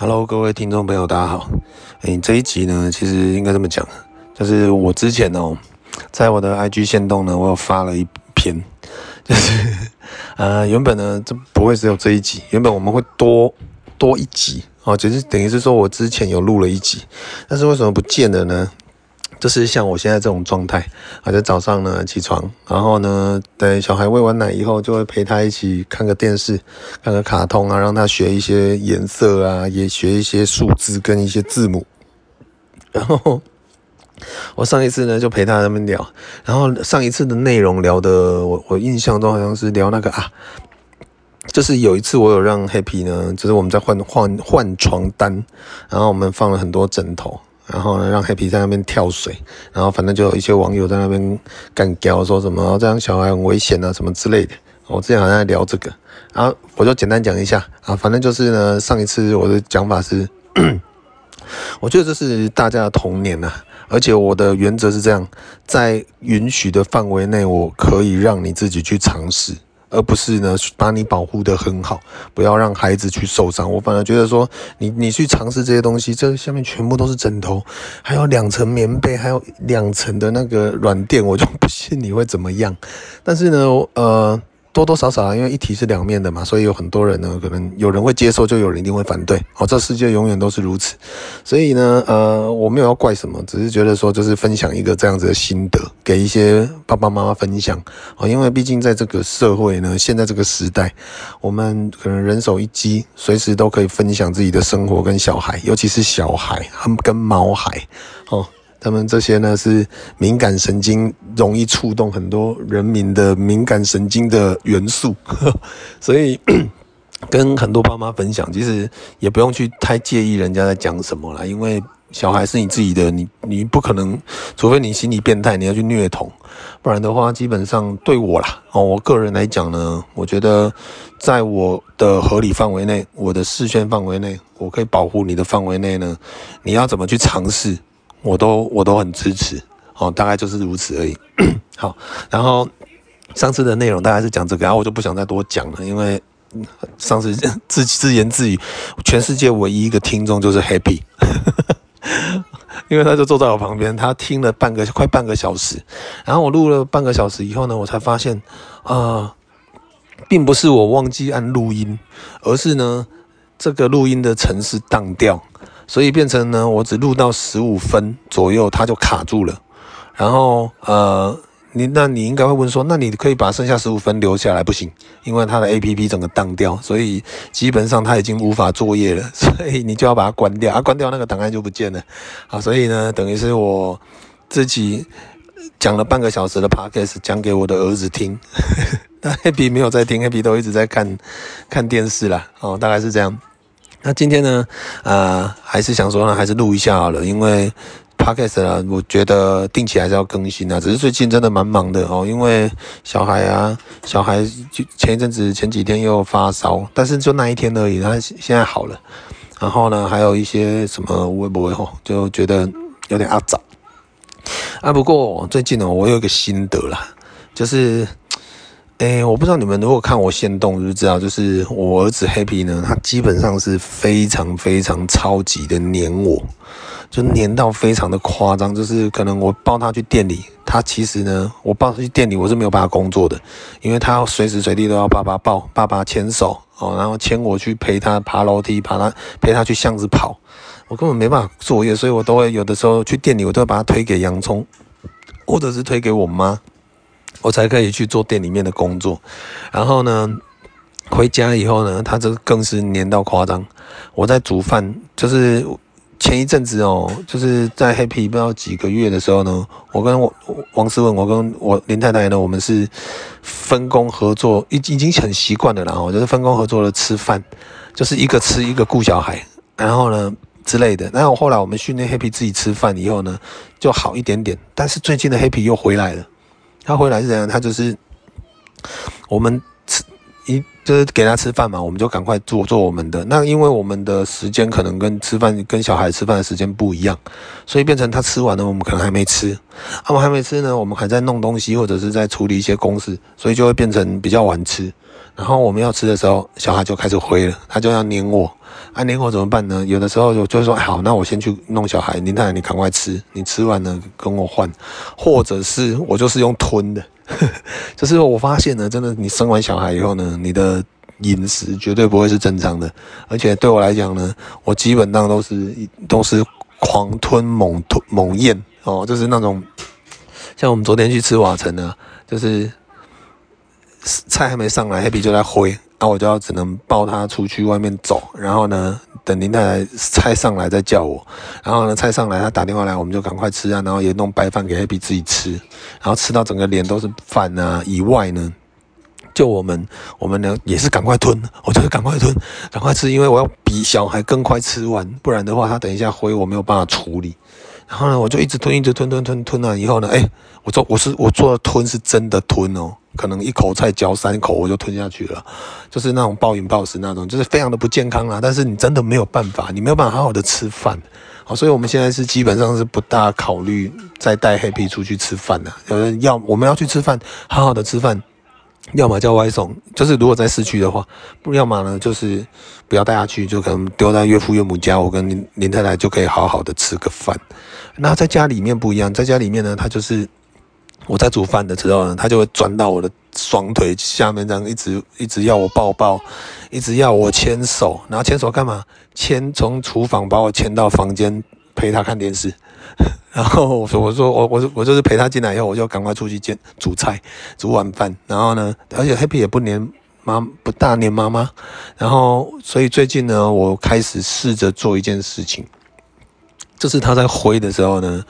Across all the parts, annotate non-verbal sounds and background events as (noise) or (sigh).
Hello，各位听众朋友，大家好。哎，这一集呢，其实应该这么讲，就是我之前哦，在我的 IG 线动呢，我有发了一篇，(laughs) 就是呃，原本呢，这不会只有这一集，原本我们会多多一集哦，就是等于是说我之前有录了一集，但是为什么不见了呢？就是像我现在这种状态，啊在早上呢起床，然后呢等小孩喂完奶以后，就会陪他一起看个电视，看个卡通啊，让他学一些颜色啊，也学一些数字跟一些字母。然后我上一次呢就陪他他们聊，然后上一次的内容聊的，我我印象中好像是聊那个啊，就是有一次我有让 Happy 呢，就是我们在换换换床单，然后我们放了很多枕头。然后呢，让 Happy 在那边跳水，然后反正就有一些网友在那边干譙，说什么这样小孩很危险啊，什么之类的。我之前好像在聊这个，然后我就简单讲一下啊，反正就是呢，上一次我的讲法是，(coughs) 我觉得这是大家的童年呐，而且我的原则是这样，在允许的范围内，我可以让你自己去尝试。而不是呢，把你保护得很好，不要让孩子去受伤。我反而觉得说，你你去尝试这些东西，这下面全部都是枕头，还有两层棉被，还有两层的那个软垫，我就不信你会怎么样。但是呢，呃。多多少少啊，因为一体是两面的嘛，所以有很多人呢，可能有人会接受，就有人一定会反对。哦，这世界永远都是如此。所以呢，呃，我没有要怪什么，只是觉得说，就是分享一个这样子的心得，给一些爸爸妈妈分享。哦，因为毕竟在这个社会呢，现在这个时代，我们可能人手一机，随时都可以分享自己的生活跟小孩，尤其是小孩，他们跟毛孩，哦。他们这些呢，是敏感神经容易触动很多人民的敏感神经的元素，(laughs) 所以 (clears throat) 跟很多爸妈分享，其实也不用去太介意人家在讲什么啦，因为小孩是你自己的，你你不可能，除非你心理变态，你要去虐童，不然的话，基本上对我啦，哦，我个人来讲呢，我觉得在我的合理范围内，我的视线范围内，我可以保护你的范围内呢，你要怎么去尝试？我都我都很支持，哦，大概就是如此而已。(clears throat) 好，然后上次的内容大概是讲这个，然后我就不想再多讲了，因为上次 (laughs) 自自言自语，全世界唯一一个听众就是 Happy，(laughs) 因为他就坐在我旁边，他听了半个快半个小时，然后我录了半个小时以后呢，我才发现，啊、并不是我忘记按录音，而是呢，这个录音的程式当掉。所以变成呢，我只录到十五分左右，它就卡住了。然后呃，你那你应该会问说，那你可以把剩下十五分留下来？不行，因为它的 APP 整个当掉，所以基本上它已经无法作业了。(laughs) 所以你就要把它关掉，啊，关掉那个档案就不见了。好，所以呢，等于是我自己讲了半个小时的 Podcast 讲给我的儿子听，(laughs) 那 Happy 没有在听，Happy 都一直在看看电视啦。哦，大概是这样。那今天呢，呃，还是想说呢，还是录一下好了，因为 Podcast 啊，我觉得定期还是要更新啊。只是最近真的蛮忙的哦，因为小孩啊，小孩就前一阵子前几天又发烧，但是就那一天而已，他现在好了。然后呢，还有一些什么微博吼，就觉得有点阿杂啊。不过最近呢，我有一个心得啦，就是。诶、我不知道你们如果看我限动就知道，就是我儿子 Happy 呢，他基本上是非常非常超级的黏我，就黏到非常的夸张，就是可能我抱他去店里，他其实呢，我抱他去店里我是没有办法工作的，因为他要随时随地都要爸爸抱，爸爸牵手哦，然后牵我去陪他爬楼梯，爬他陪他去巷子跑，我根本没办法作业，所以我都会有的时候去店里，我都会把他推给洋葱，或者是推给我妈。我才可以去做店里面的工作，然后呢，回家以后呢，他这更是黏到夸张。我在煮饭，就是前一阵子哦，就是在 Happy 不知道几个月的时候呢，我跟我王思文，我跟我林太太呢，我们是分工合作，已已经很习惯了啦，然后就是分工合作的吃饭，就是一个吃一个顾小孩，然后呢之类的。然后后来我们训练 Happy 自己吃饭以后呢，就好一点点。但是最近的 Happy 又回来了。他回来是怎样？他就是我们吃一就是给他吃饭嘛，我们就赶快做做我们的。那因为我们的时间可能跟吃饭跟小孩吃饭的时间不一样，所以变成他吃完了，我们可能还没吃。啊，我们还没吃呢，我们还在弄东西或者是在处理一些公事，所以就会变成比较晚吃。然后我们要吃的时候，小孩就开始挥了，他就要黏我。啊，黏我怎么办呢？有的时候就就说，好，那我先去弄小孩，林太太你赶快吃，你吃完了跟我换，或者是我就是用吞的，(laughs) 就是我发现呢，真的，你生完小孩以后呢，你的饮食绝对不会是正常的，而且对我来讲呢，我基本上都是都是狂吞猛吞猛咽哦，就是那种，像我们昨天去吃瓦城呢，就是。菜还没上来，Happy 就在挥，那、我就要只能抱他出去外面走，然后呢，等林太太菜上来再叫我，然后呢，菜上来他打电话来，我们就赶快吃啊，然后也弄白饭给 Happy 自己吃，然后吃到整个脸都是饭啊，以外呢，就我们我们呢也是赶快吞，我就是赶快吞，赶快吃，因为我要比小孩更快吃完，不然的话他等一下挥我没有办法处理，然后呢，我就一直吞，一直吞，吞吞吞了以后呢，哎，我做我是我做的吞是真的吞哦。可能一口菜嚼三口我就吞下去了，就是那种暴饮暴食那种，就是非常的不健康啦。但是你真的没有办法，你没有办法好好的吃饭，好，所以我们现在是基本上是不大考虑再带 Happy 出去吃饭了。要我们要去吃饭，好好的吃饭，要么叫外送，就是如果在市区的话，要么呢就是不要带他去，就可能丢在岳父岳母家，我跟林林太太就可以好好的吃个饭。那在家里面不一样，在家里面呢，他就是。我在煮饭的时候呢，他就会钻到我的双腿下面，这样一直一直要我抱抱，一直要我牵手，然后牵手干嘛？牵从厨房把我牵到房间陪他看电视，然后我说我说我我我就是陪他进来以后，我就赶快出去煎煮菜煮晚饭，然后呢，而且 Happy 也不黏妈不大黏妈妈，然后所以最近呢，我开始试着做一件事情，就是他在挥的时候呢，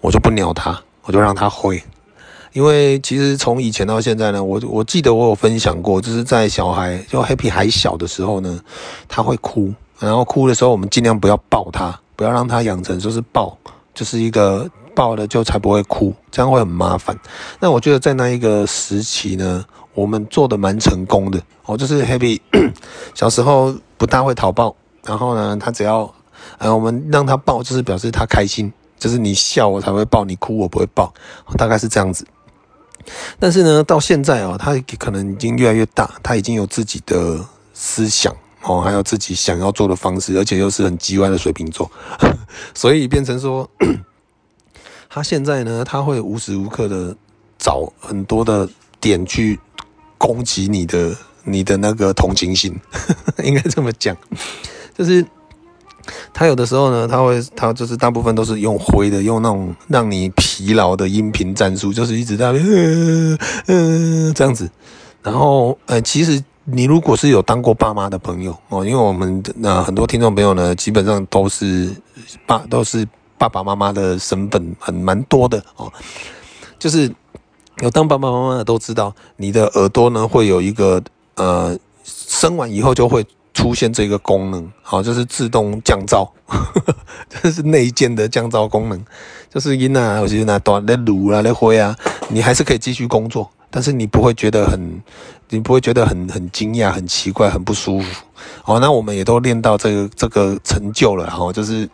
我就不鸟他，我就让他挥。因为其实从以前到现在呢，我我记得我有分享过，就是在小孩就 Happy 还小的时候呢，他会哭，然后哭的时候我们尽量不要抱他，不要让他养成就是抱，就是一个抱了就才不会哭，这样会很麻烦。那我觉得在那一个时期呢，我们做的蛮成功的哦，就是 Happy 小时候不大会讨抱，然后呢，他只要呃我们让他抱，就是表示他开心，就是你笑我才会抱，你哭我不会抱，大概是这样子。但是呢，到现在哦，他可能已经越来越大，他已经有自己的思想哦，还有自己想要做的方式，而且又是很机歪的水瓶座，(laughs) 所以变成说，他现在呢，他会无时无刻的找很多的点去攻击你的你的那个同情心，(laughs) 应该这么讲，就是。他有的时候呢，他会，他就是大部分都是用灰的，用那种让你疲劳的音频战术，就是一直在，嗯、这样子。然后，呃，其实你如果是有当过爸妈的朋友哦，因为我们呃很多听众朋友呢，基本上都是爸，都是爸爸妈妈的身份很蛮多的哦。就是有当爸爸妈妈的都知道，你的耳朵呢会有一个呃，生完以后就会。出现这个功能，好，就是自动降噪，(laughs) 这是内建的降噪功能，就是音啊，我就是拿短的撸啊，来挥啊，你还是可以继续工作，但是你不会觉得很，你不会觉得很很惊讶、很奇怪、很不舒服。好，那我们也都练到这个这个成就了，哈，就是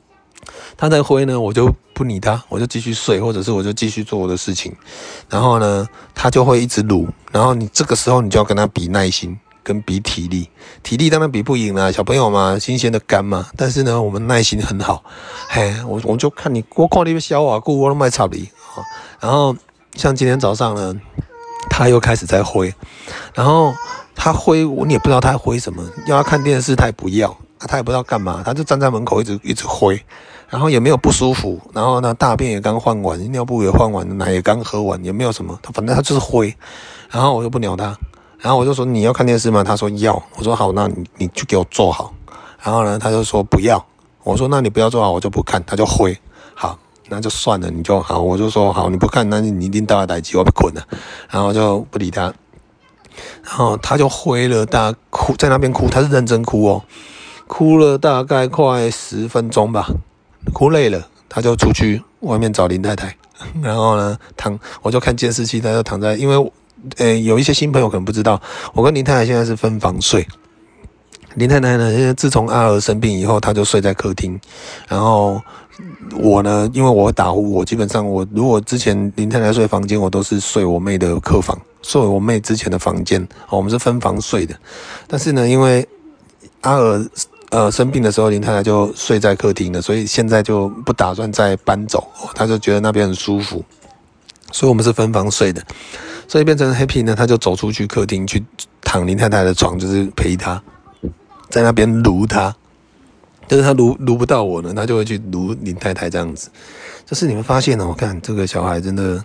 (clears throat) 他在挥呢，我就不理他，我就继续睡，或者是我就继续做我的事情，然后呢，他就会一直撸，然后你这个时候你就要跟他比耐心。跟比体力，体力当然比不赢啦，小朋友嘛，新鲜的肝嘛。但是呢，我们耐心很好，嘿，我我就看你，我看你消化过，我都卖草你。然后像今天早上呢，他又开始在挥，然后他挥，我你也不知道他挥什么，要他看电视他也不要，他也不知道干嘛，他就站在门口一直一直挥，然后也没有不舒服，然后呢，大便也刚换完，尿布也换完，奶也刚喝完，也没有什么，他反正他就是挥，然后我就不鸟他。然后我就说，你要看电视吗？他说要。我说好，那你你就给我坐好。然后呢，他就说不要。我说那你不要坐好，我就不看。他就挥。好，那就算了，你就好。我就说好，你不看，那你一定到了待机，我被捆了。然后就不理他。然后他就灰了，大哭在那边哭，他是认真哭哦，哭了大概快十分钟吧，哭累了，他就出去外面找林太太。然后呢，躺我就看监视器，他就躺在，因为。呃，有一些新朋友可能不知道，我跟林太太现在是分房睡。林太太呢，现在自从阿儿生病以后，她就睡在客厅，然后我呢，因为我会打呼，我基本上我如果之前林太太睡房间，我都是睡我妹的客房，睡我妹之前的房间，我们是分房睡的。但是呢，因为阿尔呃生病的时候，林太太就睡在客厅了，所以现在就不打算再搬走，她就觉得那边很舒服，所以我们是分房睡的。所以变成 Happy 呢，他就走出去客厅去躺林太太的床，就是陪她在那边撸她。就是他撸撸不到我呢，他就会去撸林太太这样子。就是你们发现哦，我看这个小孩真的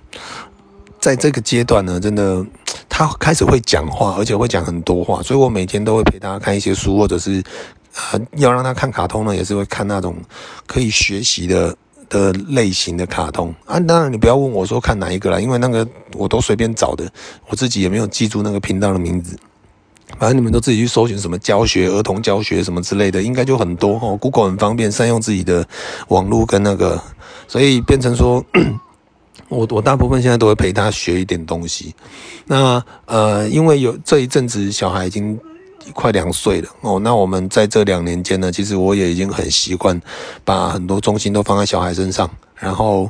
在这个阶段呢，真的他开始会讲话，而且会讲很多话。所以我每天都会陪他看一些书，或者是呃要让他看卡通呢，也是会看那种可以学习的的类型的卡通啊。当然你不要问我说看哪一个啦，因为那个我都随便找的，我自己也没有记住那个频道的名字。反正你们都自己去搜寻什么教学、儿童教学什么之类的，应该就很多哦。Google 很方便，善用自己的网络跟那个，所以变成说，(clears throat) 我我大部分现在都会陪他学一点东西。那呃，因为有这一阵子小孩已经快两岁了哦，那我们在这两年间呢，其实我也已经很习惯把很多重心都放在小孩身上，然后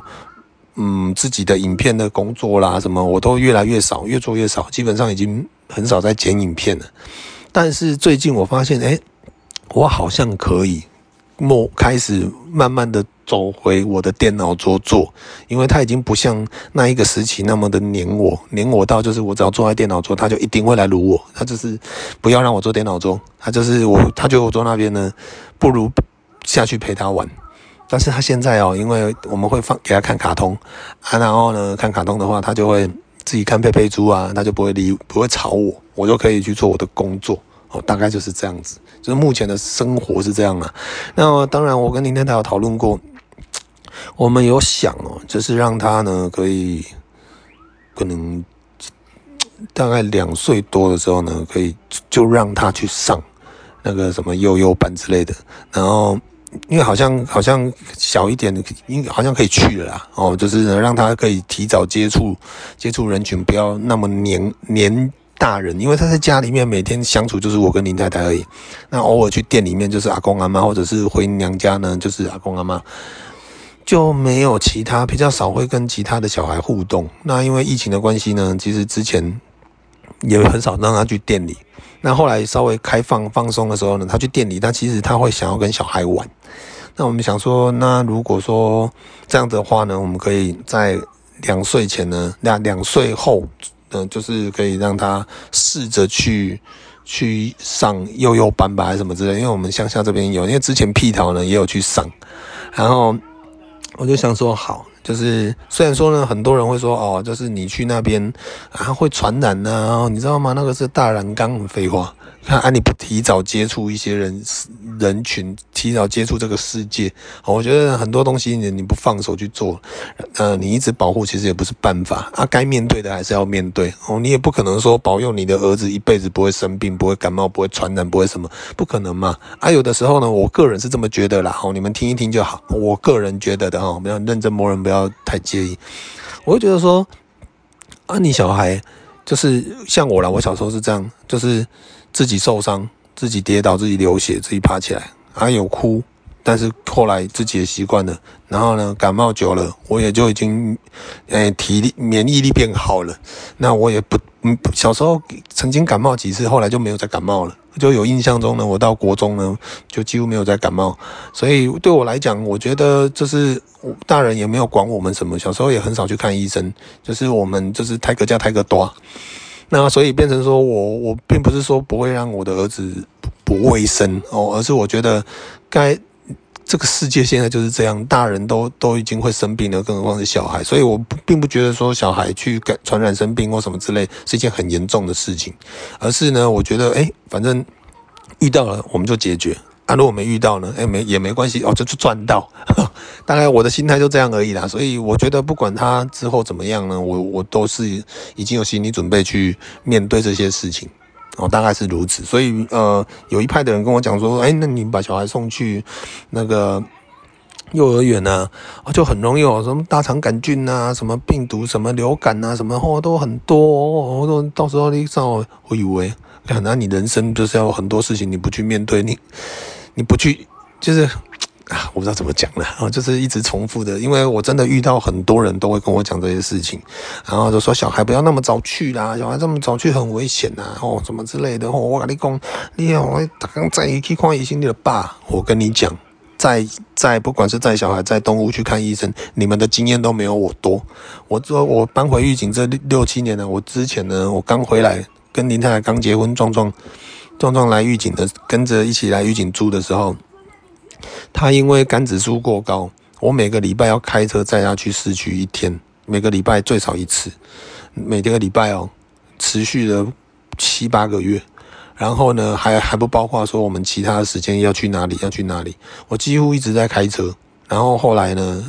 嗯，自己的影片的工作啦什么，我都越来越少，越做越少，基本上已经。很少在剪影片了，但是最近我发现，哎，我好像可以，莫开始慢慢的走回我的电脑桌做，因为他已经不像那一个时期那么的黏我，黏我到就是我只要坐在电脑桌，他就一定会来撸我，他就是不要让我坐电脑桌，他就是我，他觉得我坐那边呢，不如下去陪他玩。但是他现在哦，因为我们会放给他看卡通啊，然后呢看卡通的话，他就会。自己看佩佩猪啊，他就不会理，不会吵我，我就可以去做我的工作哦。大概就是这样子，就是目前的生活是这样啊。那当然，我跟林太太有讨论过，我们有想哦，就是让他呢可以，可能大概两岁多的时候呢，可以就让他去上那个什么幼幼班之类的，然后。因为好像好像小一点的，应好像可以去了啦。哦，就是让他可以提早接触接触人群，不要那么黏黏大人。因为他在家里面每天相处就是我跟林太太而已。那偶尔去店里面就是阿公阿妈，或者是回娘家呢就是阿公阿妈，就没有其他比较少会跟其他的小孩互动。那因为疫情的关系呢，其实之前也很少让他去店里。那后来稍微开放放松的时候呢，他去店里，他其实他会想要跟小孩玩。那我们想说，那如果说这样的话呢，我们可以在两岁前呢，两两岁后，嗯、呃，就是可以让他试着去去上幼幼班吧，还是什么之类。因为我们乡下这边有，因为之前屁桃呢也有去上，然后我就想说好。就是虽然说呢，很多人会说哦，就是你去那边啊会传染呢、啊，你知道吗？那个是大染缸，废话。看啊，你不提早接触一些人人群，提早接触这个世界，我觉得很多东西你你不放手去做，呃，你一直保护其实也不是办法啊。该面对的还是要面对哦，你也不可能说保佑你的儿子一辈子不会生病、不会感冒、不会传染、不会什么，不可能嘛。啊，有的时候呢，我个人是这么觉得啦，哦，你们听一听就好。我个人觉得的哈，不要认真魔人，不要太介意。我会觉得说，啊，你小孩就是像我啦，我小时候是这样，就是。自己受伤，自己跌倒，自己流血，自己爬起来，还有哭，但是后来自己也习惯了。然后呢，感冒久了，我也就已经，诶，体力免疫力变好了。那我也不，嗯，小时候曾经感冒几次，后来就没有再感冒了。就有印象中呢，我到国中呢，就几乎没有再感冒。所以对我来讲，我觉得就是大人也没有管我们什么，小时候也很少去看医生，就是我们就是胎个叫胎个多。那所以变成说我我并不是说不会让我的儿子不卫生哦，而是我觉得该这个世界现在就是这样，大人都都已经会生病了，更何况是小孩。所以我并不觉得说小孩去感传染生病或什么之类是一件很严重的事情，而是呢，我觉得诶，反正遇到了我们就解决。啊，如果没遇到呢？哎，没也没关系哦，就去赚到。(laughs) 大概我的心态就这样而已啦。所以我觉得不管他之后怎么样呢，我我都是已经有心理准备去面对这些事情。哦，大概是如此。所以呃，有一派的人跟我讲说，哎，那你把小孩送去那个幼儿园呢，啊，就很容易有什么大肠杆菌啊，什么病毒，什么流感啊，什么哦都很多。我说到时候你上我以为，那你人生就是要很多事情你不去面对你。你不去，就是啊，我不知道怎么讲了啊，(laughs) 就是一直重复的，因为我真的遇到很多人都会跟我讲这些事情，然后就说小孩不要那么早去啦，小孩这么早去很危险呐，哦，什么之类的。我跟你讲，你我刚在去看医生，你的爸，我跟你讲，在在不管是带小孩在动物去看医生，你们的经验都没有我多。我说我搬回狱警这六七年了，我之前呢，我刚回来跟林太太刚结婚，壮壮壮壮来玉井的，跟着一起来玉井住的时候。他因为肝指数过高，我每个礼拜要开车载他去市区一天，每个礼拜最少一次，每个礼拜哦，持续了七八个月，然后呢，还还不包括说我们其他的时间要去哪里，要去哪里，我几乎一直在开车。然后后来呢，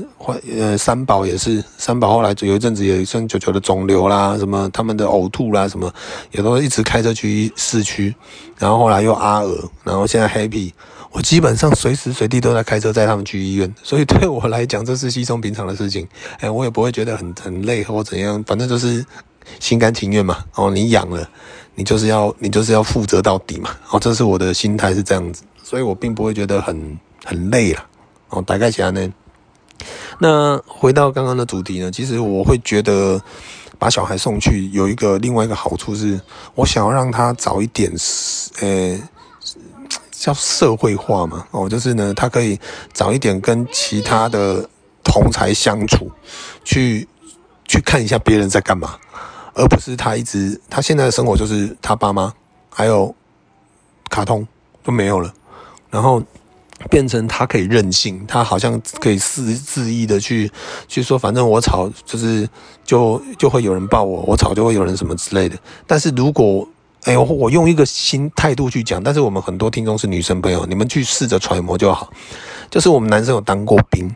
呃，三宝也是，三宝后来有一阵子也生九九的肿瘤啦，什么他们的呕吐啦，什么也都一直开车去市区。然后后来又阿尔，然后现在 Happy。我基本上随时随地都在开车载他们去医院，所以对我来讲这是稀松平常的事情，哎，我也不会觉得很很累或怎样，反正就是心甘情愿嘛。哦，你养了，你就是要你就是要负责到底嘛。哦，这是我的心态是这样子，所以我并不会觉得很很累了。哦，大概起来呢，那回到刚刚的主题呢，其实我会觉得把小孩送去有一个另外一个好处是，我想要让他早一点，呃。叫社会化嘛，哦，就是呢，他可以早一点跟其他的同才相处，去去看一下别人在干嘛，而不是他一直他现在的生活就是他爸妈还有卡通都没有了，然后变成他可以任性，他好像可以肆肆意的去去说，反正我吵就是就就会有人抱我，我吵就会有人什么之类的，但是如果哎，呦我用一个新态度去讲，但是我们很多听众是女生朋友，你们去试着揣摩就好。就是我们男生有当过兵，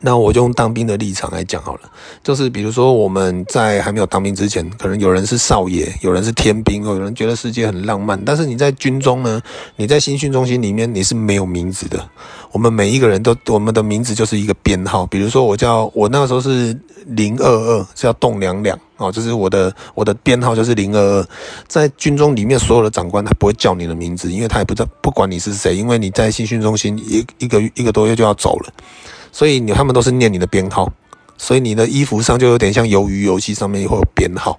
那我就用当兵的立场来讲好了。就是比如说我们在还没有当兵之前，可能有人是少爷，有人是天兵，有人觉得世界很浪漫。但是你在军中呢，你在新训中心里面你是没有名字的。我们每一个人都，我们的名字就是一个编号。比如说我叫我那个时候是零二二，叫栋梁梁。哦，就是我的我的编号就是零二二，在军中里面所有的长官他不会叫你的名字，因为他也不知道不管你是谁，因为你在新训中心一一个一个多月就要走了，所以你他们都是念你的编号，所以你的衣服上就有点像鱿鱼游戏上面会有编号。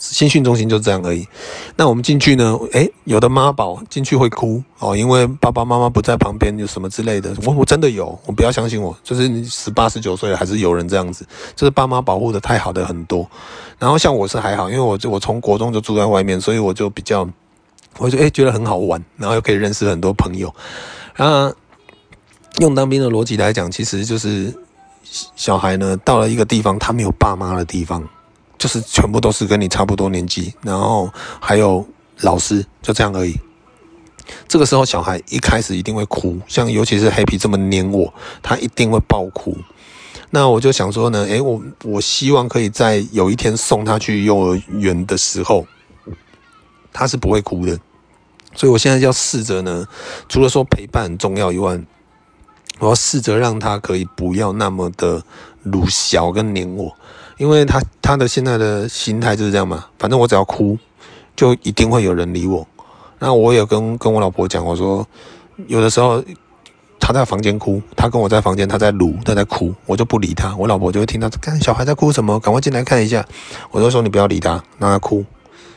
新训中心就这样而已。那我们进去呢？诶，有的妈宝进去会哭哦，因为爸爸妈妈不在旁边，有什么之类的。我我真的有，我不要相信我，就是你十八十九岁还是有人这样子，就是爸妈保护的太好的很多。然后像我是还好，因为我我从国中就住在外面，所以我就比较，我就诶觉得很好玩，然后又可以认识很多朋友。啊，用当兵的逻辑来讲，其实就是小孩呢到了一个地方，他没有爸妈的地方。就是全部都是跟你差不多年纪，然后还有老师，就这样而已。这个时候小孩一开始一定会哭，像尤其是 Happy 这么黏我，他一定会爆哭。那我就想说呢，诶，我我希望可以在有一天送他去幼儿园的时候，他是不会哭的。所以我现在要试着呢，除了说陪伴很重要以外，我要试着让他可以不要那么的鲁小跟黏我。因为他他的现在的心态就是这样嘛，反正我只要哭，就一定会有人理我。那我也跟跟我老婆讲，我说有的时候他在房间哭，他跟我在房间，他在撸，他在哭，我就不理他。我老婆就会听到，看小孩在哭什么，赶快进来看一下。我就说你不要理他，让他哭。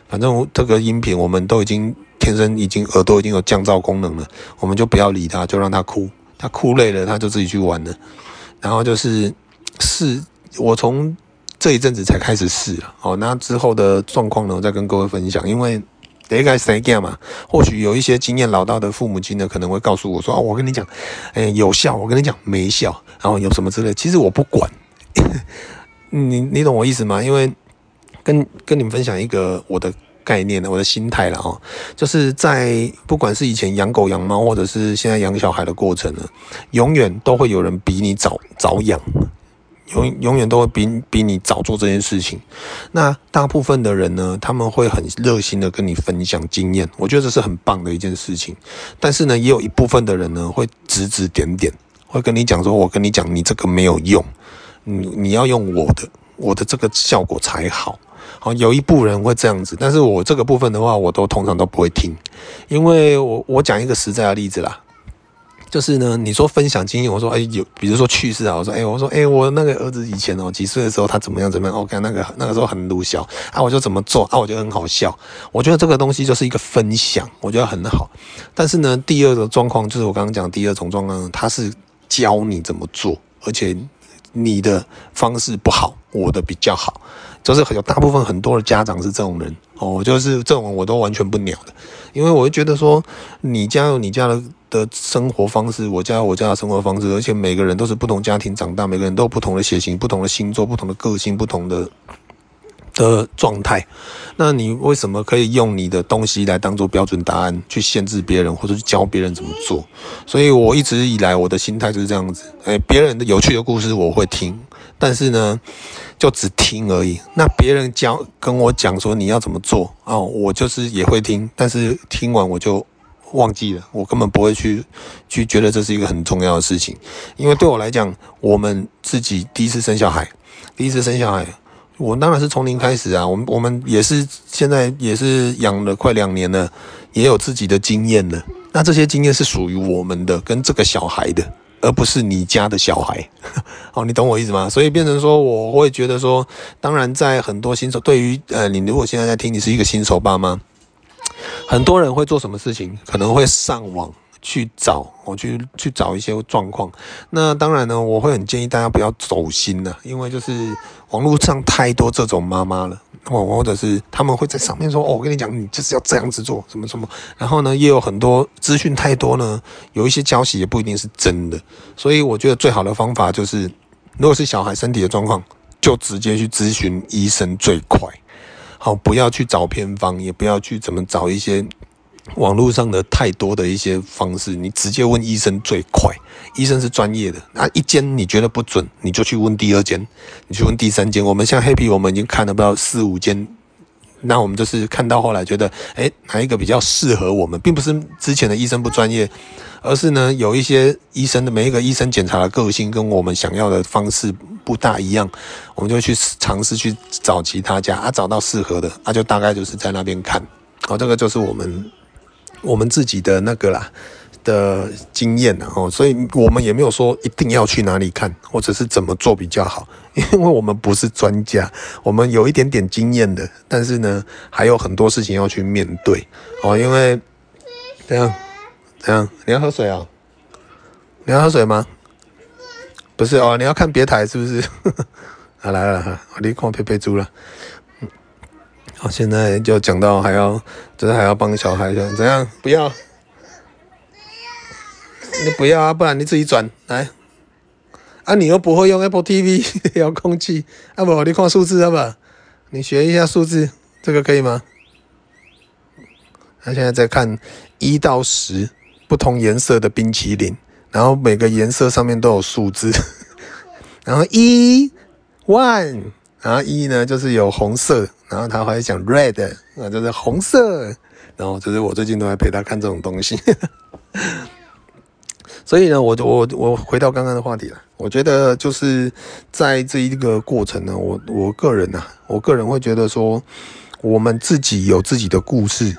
反正这个音频我们都已经天生已经耳朵已经有降噪功能了，我们就不要理他，就让他哭。他哭累了，他就自己去玩了。然后就是试我从。这一阵子才开始试啊，哦，那之后的状况呢，我再跟各位分享。因为第一个谁讲嘛，或许有一些经验老道的父母亲呢，可能会告诉我说：“哦，我跟你讲，哎，有效。”我跟你讲没效，然后有什么之类。其实我不管，(laughs) 你你懂我意思吗？因为跟跟你们分享一个我的概念的，我的心态了哦，就是在不管是以前养狗养猫，或者是现在养小孩的过程呢，永远都会有人比你早早养。永永远都会比比你早做这件事情。那大部分的人呢，他们会很热心的跟你分享经验，我觉得这是很棒的一件事情。但是呢，也有一部分的人呢，会指指点点，会跟你讲说：“我跟你讲，你这个没有用，你你要用我的，我的这个效果才好。”好，有一部分人会这样子，但是我这个部分的话，我都通常都不会听，因为我我讲一个实在的例子啦。就是呢，你说分享经验，我说哎有，比如说趣事啊，我说哎，我说哎，我那个儿子以前哦几岁的时候他怎么样怎么样，OK，那个那个时候很鲁小啊，我就怎么做啊，我觉得很好笑。我觉得这个东西就是一个分享，我觉得很好。但是呢，第二个状况就是我刚刚讲第二种状况，他是教你怎么做，而且你的方式不好，我的比较好，就是有大部分很多的家长是这种人哦，就是这种我都完全不鸟的，因为我会觉得说你家有你家的。的生活方式，我家有我家的生活方式，而且每个人都是不同家庭长大，每个人都有不同的血型、不同的星座、不同的个性、不同的的状态。那你为什么可以用你的东西来当做标准答案，去限制别人，或者去教别人怎么做？所以我一直以来我的心态就是这样子。诶，别人的有趣的故事我会听，但是呢，就只听而已。那别人教跟我讲说你要怎么做哦，我就是也会听，但是听完我就。忘记了，我根本不会去去觉得这是一个很重要的事情，因为对我来讲，我们自己第一次生小孩，第一次生小孩，我当然是从零开始啊。我们我们也是现在也是养了快两年了，也有自己的经验了。那这些经验是属于我们的，跟这个小孩的，而不是你家的小孩。(laughs) 哦，你懂我意思吗？所以变成说，我会觉得说，当然在很多新手，对于呃，你如果现在在听，你是一个新手爸妈。很多人会做什么事情？可能会上网去找，我去去找一些状况。那当然呢，我会很建议大家不要走心的，因为就是网络上太多这种妈妈了，或或者是他们会在上面说：“哦，我跟你讲，你就是要这样子做，什么什么。”然后呢，也有很多资讯太多呢，有一些消息也不一定是真的。所以我觉得最好的方法就是，如果是小孩身体的状况，就直接去咨询医生最快。好，不要去找偏方，也不要去怎么找一些网络上的太多的一些方式，你直接问医生最快，医生是专业的。那一间你觉得不准，你就去问第二间，你去问第三间。我们像 Happy，我们已经看了不知道四五间，那我们就是看到后来觉得，哎，哪一个比较适合我们，并不是之前的医生不专业。而是呢，有一些医生的每一个医生检查的个性跟我们想要的方式不大一样，我们就去尝试去找其他家啊，找到适合的，那、就大概就是在那边看。好、这个就是我们我们自己的那个啦的经验哦，所以我们也没有说一定要去哪里看，或者是怎么做比较好，(laughs) 因为我们不是专家，我们有一点点经验的，但是呢，还有很多事情要去面对哦，因为这样。怎样？你要喝水啊、哦？你要喝水吗？不是哦，你要看别台是不是？(laughs) 啊，来了哈，我你看佩佩猪了。好，现在就讲到还要，就是还要帮小孩这样怎样？不要，你不要啊，不然你自己转来。啊，你又不会用 Apple TV (laughs) 遥控器，啊不，你看数字好不好？你学一下数字，这个可以吗？他现在在看一到十。不同颜色的冰淇淋，然后每个颜色上面都有数字，(laughs) 然后一 one，然后一呢就是有红色，然后他会讲 red，那就是红色，然后就是我最近都在陪他看这种东西，(laughs) 所以呢，我我我回到刚刚的话题了，我觉得就是在这一个过程呢，我我个人啊，我个人会觉得说，我们自己有自己的故事。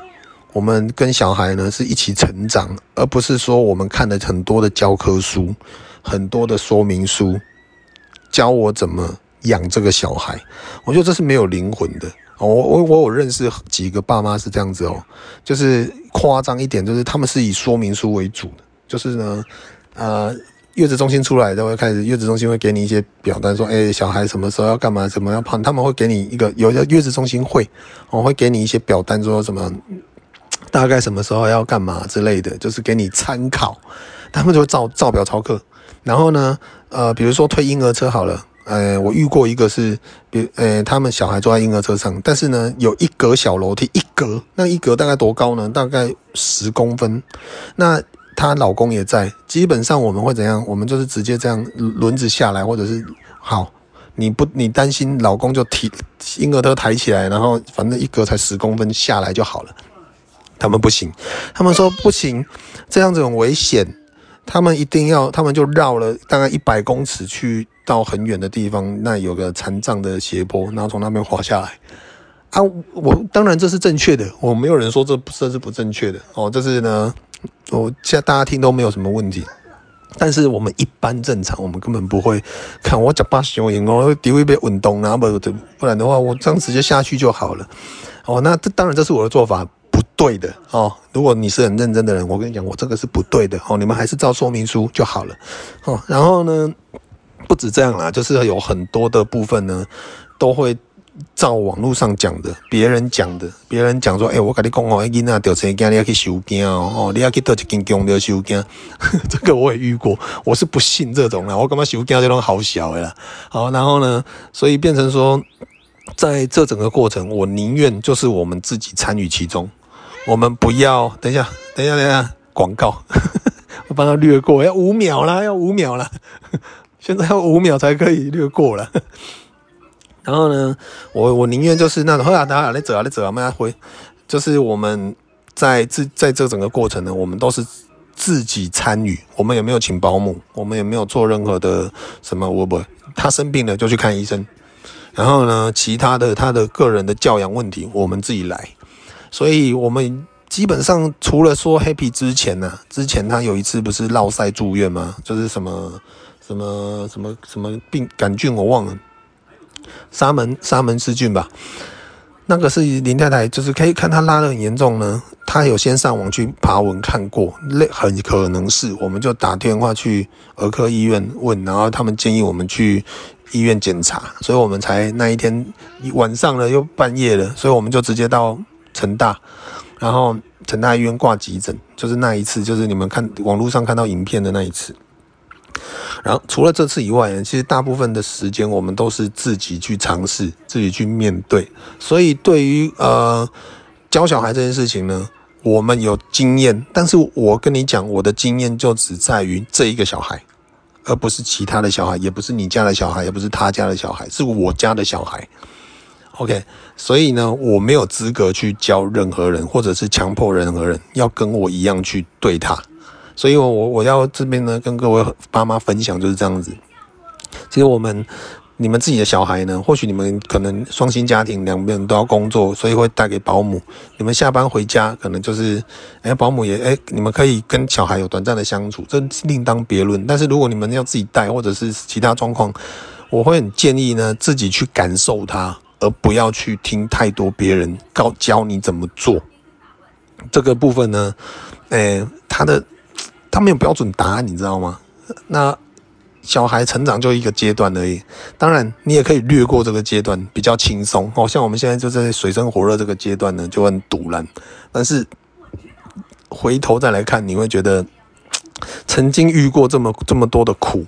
我们跟小孩呢是一起成长，而不是说我们看了很多的教科书、很多的说明书，教我怎么养这个小孩。我觉得这是没有灵魂的。我我我有认识几个爸妈是这样子哦，就是夸张一点，就是他们是以说明书为主的，就是呢，呃，月子中心出来都会开始，月子中心会给你一些表单，说，哎，小孩什么时候要干嘛，什么要胖，他们会给你一个有一个月子中心会，我会给你一些表单，说什么。大概什么时候要干嘛之类的，就是给你参考。他们就照照表操课。然后呢，呃，比如说推婴儿车好了，呃，我遇过一个是，比呃，他们小孩坐在婴儿车上，但是呢，有一格小楼梯，一格，那一格大概多高呢？大概十公分。那她老公也在，基本上我们会怎样？我们就是直接这样轮子下来，或者是好，你不你担心老公就提婴儿车抬起来，然后反正一格才十公分下来就好了。他们不行，他们说不行，这样子很危险。他们一定要，他们就绕了大概一百公尺去到很远的地方，那有个残障的斜坡，然后从那边滑下来。啊，我当然这是正确的，我没有人说这这是不正确的哦。这是呢，我现在大家听都没有什么问题。但是我们一般正常，我们根本不会看我脚把熊赢哦，体会被运动然后，不不然的话，我这样直接下去就好了。哦，那这当然这是我的做法，对的哦。如果你是很认真的人，我跟你讲，我这个是不对的哦。你们还是照说明书就好了哦。然后呢，不止这样啦，就是有很多的部分呢，都会。照网络上讲的，别人讲的，别人讲说，哎、我跟你讲哦，囡仔掉成你要去修惊哦，你要去倒一间宫要收惊，(laughs) 这个我也遇过，我是不信这种啦，我感觉修惊这种好小的啦，好，然后呢，所以变成说，在这整个过程，我宁愿就是我们自己参与其中，我们不要，等一下，等一下，等一下，广告，(laughs) 我帮他略过，要五秒啦，要五秒啦，(laughs) 现在要五秒才可以略过了。(laughs) 然后呢，我我宁愿就是那种，后来大家来走啊来走啊，慢慢回，就是我们在这在这整个过程呢，我们都是自己参与，我们也没有请保姆，我们也没有做任何的什么，我不，他生病了就去看医生，然后呢，其他的他的个人的教养问题，我们自己来，所以我们基本上除了说 Happy 之前呢、啊，之前他有一次不是落赛住院吗？就是什么什么什么什么病杆菌我忘了。沙门沙门氏菌吧，那个是林太太，就是可以看她拉得很严重呢。她有先上网去爬文看过，那很可能是，我们就打电话去儿科医院问，然后他们建议我们去医院检查，所以我们才那一天晚上了又半夜了，所以我们就直接到成大，然后成大医院挂急诊，就是那一次，就是你们看网络上看到影片的那一次。然后除了这次以外，其实大部分的时间我们都是自己去尝试，自己去面对。所以对于呃教小孩这件事情呢，我们有经验，但是我跟你讲，我的经验就只在于这一个小孩，而不是其他的小孩，也不是你家的小孩，也不是他家的小孩，是我家的小孩。OK，所以呢，我没有资格去教任何人，或者是强迫任何人要跟我一样去对他。所以我，我我要这边呢，跟各位爸妈分享就是这样子。其实我们你们自己的小孩呢，或许你们可能双薪家庭，两边都要工作，所以会带给保姆。你们下班回家，可能就是，哎、保姆也，哎、你们可以跟小孩有短暂的相处，这另当别论。但是如果你们要自己带，或者是其他状况，我会很建议呢，自己去感受它，而不要去听太多别人告教你怎么做。这个部分呢，哎、欸，他的。他没有标准答案，你知道吗？那小孩成长就一个阶段而已。当然，你也可以略过这个阶段，比较轻松。好像我们现在就在水深火热这个阶段呢，就很赌烂。但是回头再来看，你会觉得曾经遇过这么这么多的苦，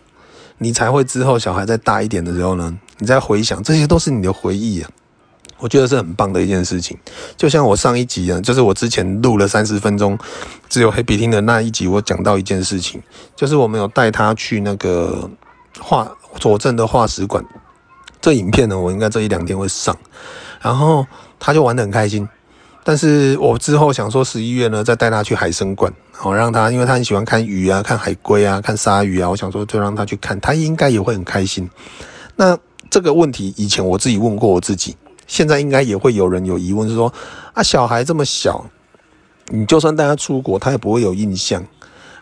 你才会之后小孩再大一点的时候呢，你在回想，这些都是你的回忆啊。我觉得是很棒的一件事情，就像我上一集啊，就是我之前录了三十分钟，只有黑笔听的那一集，我讲到一件事情，就是我们有带他去那个化佐证的化石馆，这影片呢，我应该这一两天会上，然后他就玩得很开心，但是我之后想说十一月呢，再带他去海生馆，好让他，因为他很喜欢看鱼啊，看海龟啊，看鲨鱼啊，我想说就让他去看，他应该也会很开心。那这个问题以前我自己问过我自己。现在应该也会有人有疑问，是说啊，小孩这么小，你就算带他出国，他也不会有印象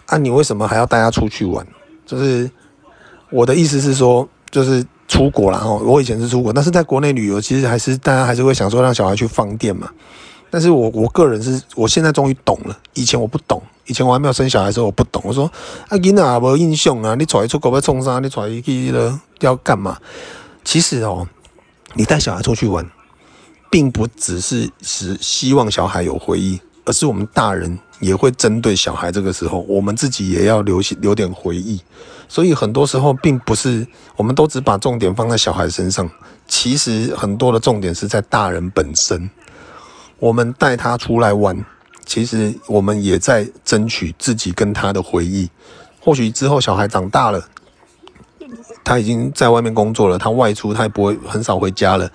啊，你为什么还要带他出去玩？就是我的意思是说，就是出国了哈。我以前是出国，但是在国内旅游，其实还是大家还是会想说让小孩去放电嘛。但是我我个人是，我现在终于懂了，以前我不懂，以前我还没有生小孩的时候我不懂。我说啊，囡仔没印象啊，你带他出国要冲啥？你带他去了要干嘛？其实哦。你带小孩出去玩，并不只是是希望小孩有回忆，而是我们大人也会针对小孩这个时候，我们自己也要留留点回忆。所以很多时候，并不是我们都只把重点放在小孩身上，其实很多的重点是在大人本身。我们带他出来玩，其实我们也在争取自己跟他的回忆。或许之后小孩长大了。他已经在外面工作了，他外出他也不会很少回家了。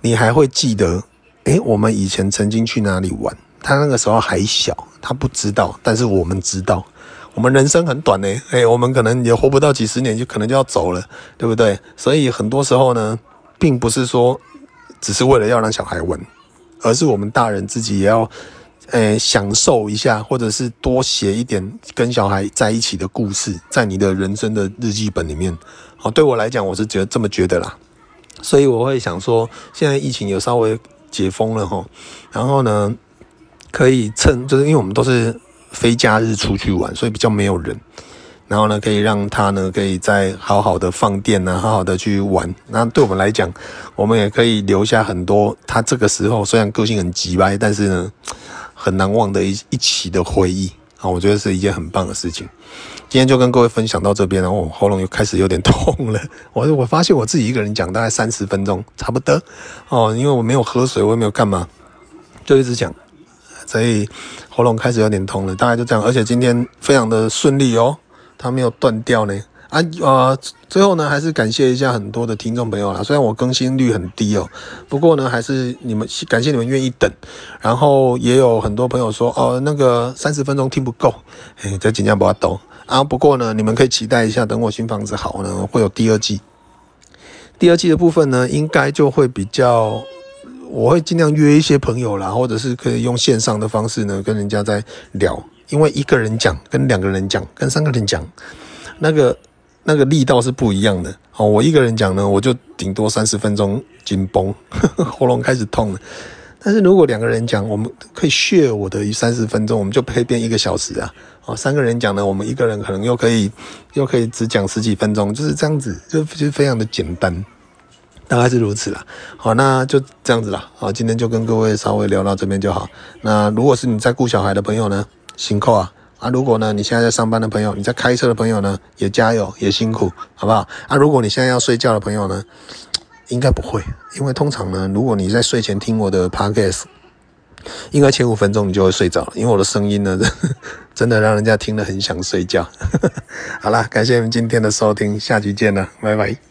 你还会记得？诶，我们以前曾经去哪里玩？他那个时候还小，他不知道，但是我们知道。我们人生很短呢，诶，我们可能也活不到几十年，就可能就要走了，对不对？所以很多时候呢，并不是说只是为了要让小孩玩，而是我们大人自己也要诶，享受一下，或者是多写一点跟小孩在一起的故事，在你的人生的日记本里面。好，对我来讲，我是觉得这么觉得啦。所以我会想说，现在疫情有稍微解封了哈，然后呢，可以趁就是因为我们都是非假日出去玩，所以比较没有人。然后呢，可以让他呢，可以再好好的放电啊，好好的去玩。那对我们来讲，我们也可以留下很多他这个时候虽然个性很急歪，但是呢，很难忘的一一起的回忆啊，我觉得是一件很棒的事情。今天就跟各位分享到这边，然后我喉咙又开始有点痛了。(laughs) 我我发现我自己一个人讲大概三十分钟差不多哦，因为我没有喝水，我也没有干嘛，就一直讲，所以喉咙开始有点痛了。大概就这样，而且今天非常的顺利哦。它没有断掉呢啊呃，最后呢，还是感谢一下很多的听众朋友啦。虽然我更新率很低哦，不过呢，还是你们感谢你们愿意等。然后也有很多朋友说哦，那个三十分钟听不够，哎，这尽量不要抖啊。不过呢，你们可以期待一下，等我新房子好呢，会有第二季。第二季的部分呢，应该就会比较，我会尽量约一些朋友啦，或者是可以用线上的方式呢，跟人家在聊。因为一个人讲，跟两个人讲，跟三个人讲，那个那个力道是不一样的。哦，我一个人讲呢，我就顶多三十分钟紧绷，(laughs) 喉咙开始痛了。但是如果两个人讲，我们可以 share 我的三十分钟，我们就可以变一个小时啊。哦，三个人讲呢，我们一个人可能又可以又可以只讲十几分钟，就是这样子，就就非常的简单，大概是如此啦。好，那就这样子啦。好，今天就跟各位稍微聊到这边就好。那如果是你在顾小孩的朋友呢？辛苦啊！啊，如果呢，你现在在上班的朋友，你在开车的朋友呢，也加油，也辛苦，好不好？啊，如果你现在要睡觉的朋友呢，(tsk) 应该不会，因为通常呢，如果你在睡前听我的 podcast，应该前五分钟你就会睡着了，因为我的声音呢，(laughs) 真的让人家听了很想睡觉。(laughs) 好啦，感谢你们今天的收听，下期见了，拜拜。